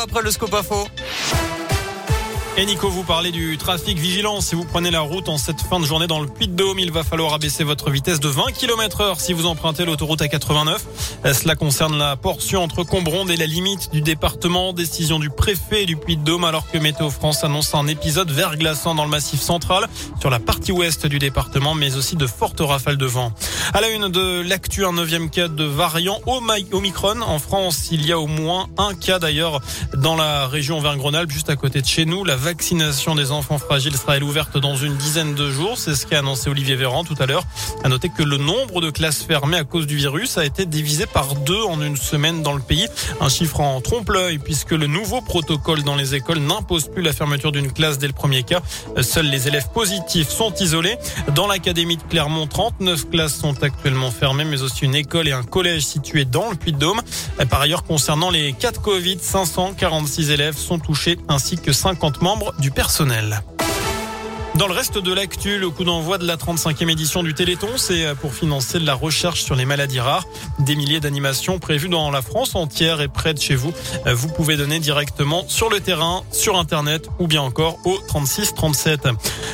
après le scope info. Et vous parlez du trafic vigilant. Si vous prenez la route en cette fin de journée dans le Puy-de-Dôme, il va falloir abaisser votre vitesse de 20 km heure si vous empruntez l'autoroute A89. Cela concerne la portion entre Combronde et la limite du département. Décision du préfet du Puy-de-Dôme alors que Météo France annonce un épisode verglaçant dans le massif central sur la partie ouest du département, mais aussi de fortes rafales de vent. À la une de l'actu, un neuvième cas de variant Omicron. En France, il y a au moins un cas d'ailleurs dans la région Auvergne-Rhône-Alpes, juste à côté de chez nous. Vaccination des enfants fragiles sera elle ouverte dans une dizaine de jours. C'est ce qu'a annoncé Olivier Véran tout à l'heure. À noter que le nombre de classes fermées à cause du virus a été divisé par deux en une semaine dans le pays. Un chiffre en trompe-l'œil puisque le nouveau protocole dans les écoles n'impose plus la fermeture d'une classe dès le premier cas. Seuls les élèves positifs sont isolés. Dans l'académie de Clermont, 39 classes sont actuellement fermées, mais aussi une école et un collège situés dans le Puy-de-Dôme. Par ailleurs, concernant les cas de Covid, 546 élèves sont touchés ainsi que 50 du personnel. Dans le reste de l'actu, le coup d'envoi de la 35e édition du Téléthon, c'est pour financer de la recherche sur les maladies rares. Des milliers d'animations prévues dans la France entière et près de chez vous. Vous pouvez donner directement sur le terrain, sur Internet ou bien encore au 36 37.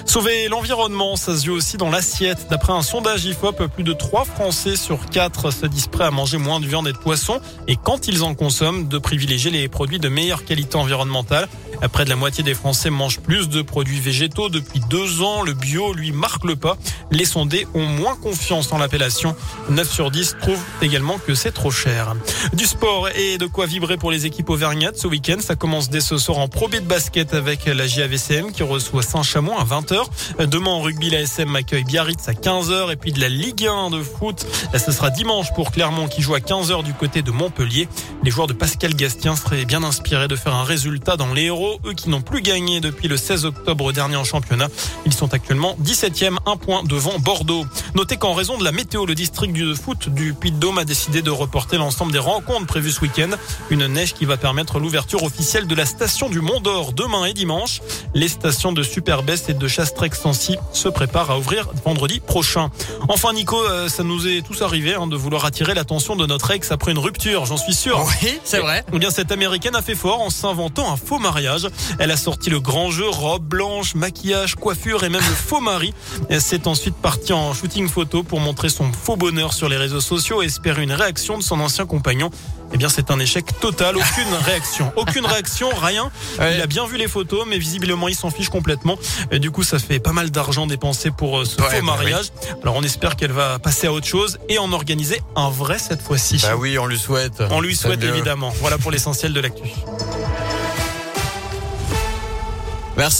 Sauver l'environnement, ça se joue aussi dans l'assiette. D'après un sondage IFOP, plus de 3 Français sur 4 se disent prêts à manger moins de viande et de poisson et quand ils en consomment, de privilégier les produits de meilleure qualité environnementale. Près de la moitié des Français mangent plus de produits végétaux depuis deux ans. Le bio, lui, marque le pas. Les sondés ont moins confiance en l'appellation. 9 sur 10 trouvent également que c'est trop cher. Du sport et de quoi vibrer pour les équipes auvergnates ce week-end. Ça commence dès ce soir en Pro de basket avec la JAVCM qui reçoit Saint-Chamond à 20h. Demain en rugby, la SM accueille Biarritz à 15h et puis de la Ligue 1 de foot. Ce sera dimanche pour Clermont qui joue à 15h du côté de Montpellier. Les joueurs de Pascal Gastien seraient bien inspirés de faire un résultat dans les héros, eux qui n'ont plus gagné depuis le 16 octobre dernier en championnat. Ils sont actuellement 17e, un point devant Bordeaux. Notez qu'en raison de la météo, le district du foot du Puy-de-Dôme a décidé de reporter l'ensemble des rencontres prévues ce week-end. Une neige qui va permettre l'ouverture officielle de la station du Mont d'Or demain et dimanche. Les stations de Superbest et de Chastrex-Sancy se préparent à ouvrir vendredi prochain. Enfin, Nico, euh, ça nous est tous arrivé hein, de vouloir attirer l'attention de notre ex après une rupture, j'en suis sûr. Oui, c'est vrai. Eh bien, cette américaine a fait fort en s'inventant un faux mariage. Elle a sorti le grand jeu, robe blanche, maquillage, coiffure et même le faux mari. Elle s'est ensuite partie en shooting photo pour montrer son faux bonheur sur les réseaux sociaux et espérer une réaction de son ancien compagnon. Eh bien, c'est un échec total. Aucune réaction. Aucune réaction, rien. Il a bien vu les photos, mais visiblement, il s'en fiche complètement. Et du coup, ça fait pas mal d'argent dépensé pour euh, ce Ouais, faux bah mariage. Alors, on espère qu'elle va passer à autre chose et en organiser un vrai cette fois-ci. Bah oui, on lui souhaite. On lui C'est souhaite évidemment. Voilà pour l'essentiel de l'actu.